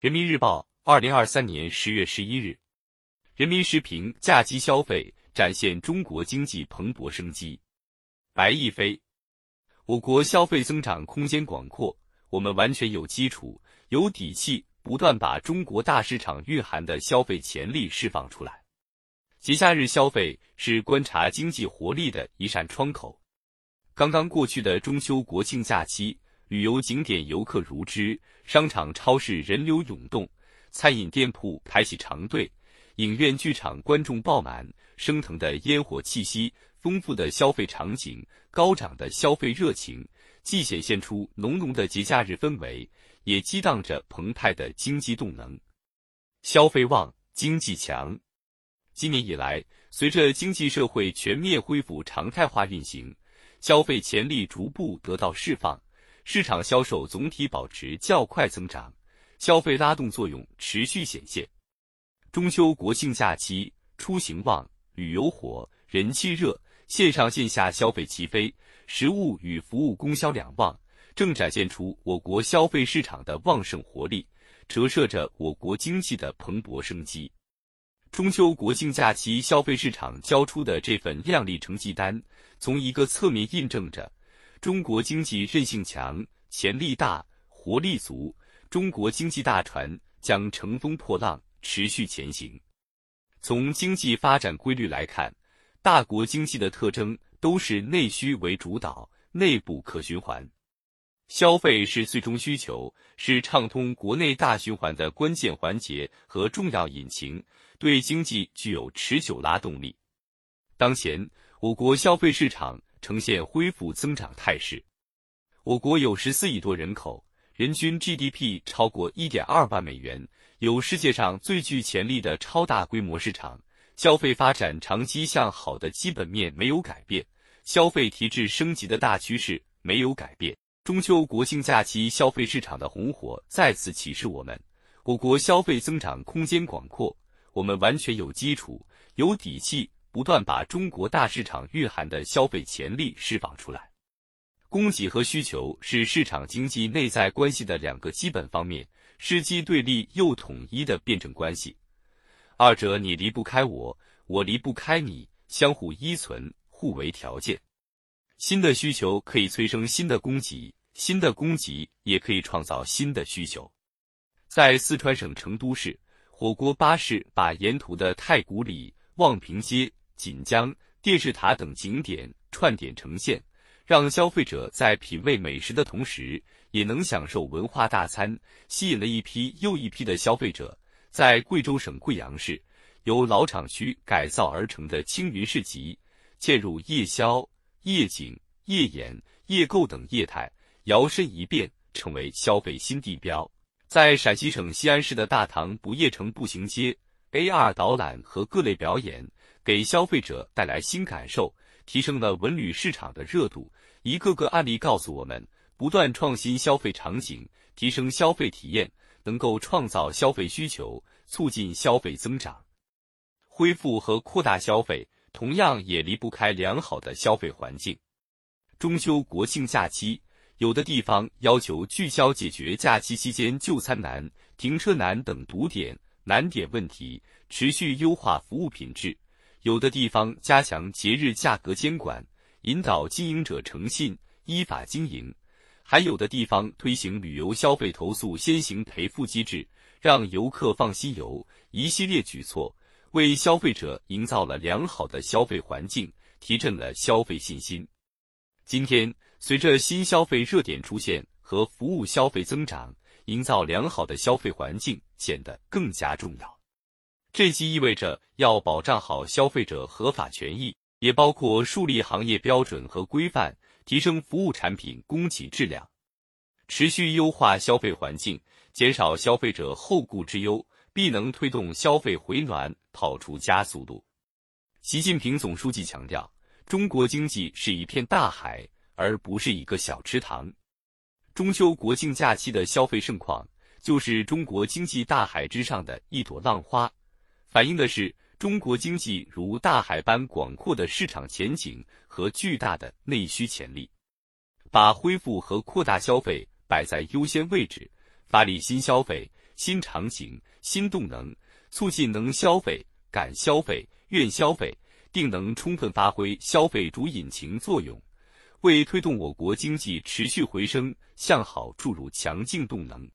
人民日报，二零二三年十月十一日，人民时评：假期消费展现中国经济蓬勃生机。白毅飞，我国消费增长空间广阔，我们完全有基础、有底气，不断把中国大市场蕴含的消费潜力释放出来。节假日消费是观察经济活力的一扇窗口。刚刚过去的中秋国庆假期。旅游景点游客如织，商场超市人流涌动，餐饮店铺排起长队，影院剧场观众爆满，升腾的烟火气息，丰富的消费场景，高涨的消费热情，既显现出浓浓的节假日氛围，也激荡着澎湃的经济动能。消费旺，经济强。今年以来，随着经济社会全面恢复常态化运行，消费潜力逐步得到释放。市场销售总体保持较快增长，消费拉动作用持续显现。中秋国庆假期出行旺，旅游火，人气热，线上线下消费齐飞，实物与服务供销两旺，正展现出我国消费市场的旺盛活力，折射着我国经济的蓬勃生机。中秋国庆假期消费市场交出的这份亮丽成绩单，从一个侧面印证着。中国经济韧性强、潜力大、活力足，中国经济大船将乘风破浪，持续前行。从经济发展规律来看，大国经济的特征都是内需为主导，内部可循环。消费是最终需求，是畅通国内大循环的关键环节和重要引擎，对经济具有持久拉动力。当前，我国消费市场。呈现恢复增长态势。我国有十四亿多人口，人均 GDP 超过一点二万美元，有世界上最具潜力的超大规模市场，消费发展长期向好的基本面没有改变，消费提质升级的大趋势没有改变。中秋国庆假期消费市场的红火再次启示我们，我国消费增长空间广阔，我们完全有基础、有底气。不断把中国大市场蕴含的消费潜力释放出来，供给和需求是市场经济内在关系的两个基本方面，是既对立又统一的辩证关系。二者你离不开我，我离不开你，相互依存，互为条件。新的需求可以催生新的供给，新的供给也可以创造新的需求。在四川省成都市，火锅巴士把沿途的太古里、望平街。锦江电视塔等景点串点呈现，让消费者在品味美食的同时，也能享受文化大餐，吸引了一批又一批的消费者。在贵州省贵阳市，由老厂区改造而成的青云市集，嵌入夜宵、夜景、夜演、夜购等业态，摇身一变成为消费新地标。在陕西省西安市的大唐不夜城步行街，AR 导览和各类表演。给消费者带来新感受，提升了文旅市场的热度。一个个案例告诉我们，不断创新消费场景，提升消费体验，能够创造消费需求，促进消费增长。恢复和扩大消费，同样也离不开良好的消费环境。中秋国庆假期，有的地方要求聚焦解决假期期间就餐难、停车难等堵点难点问题，持续优化服务品质。有的地方加强节日价格监管，引导经营者诚信依法经营；还有的地方推行旅游消费投诉先行赔付机制，让游客放心游。一系列举措为消费者营造了良好的消费环境，提振了消费信心。今天，随着新消费热点出现和服务消费增长，营造良好的消费环境显得更加重要。这既意味着要保障好消费者合法权益，也包括树立行业标准和规范，提升服务产品供给质量，持续优化消费环境，减少消费者后顾之忧，必能推动消费回暖跑出加速度。习近平总书记强调，中国经济是一片大海，而不是一个小池塘。中秋国庆假期的消费盛况，就是中国经济大海之上的一朵浪花。反映的是中国经济如大海般广阔的市场前景和巨大的内需潜力，把恢复和扩大消费摆在优先位置，发力新消费，新场景、新动能，促进能消费、敢消费、愿消费，定能充分发挥消费主引擎作用，为推动我国经济持续回升向好注入强劲动能。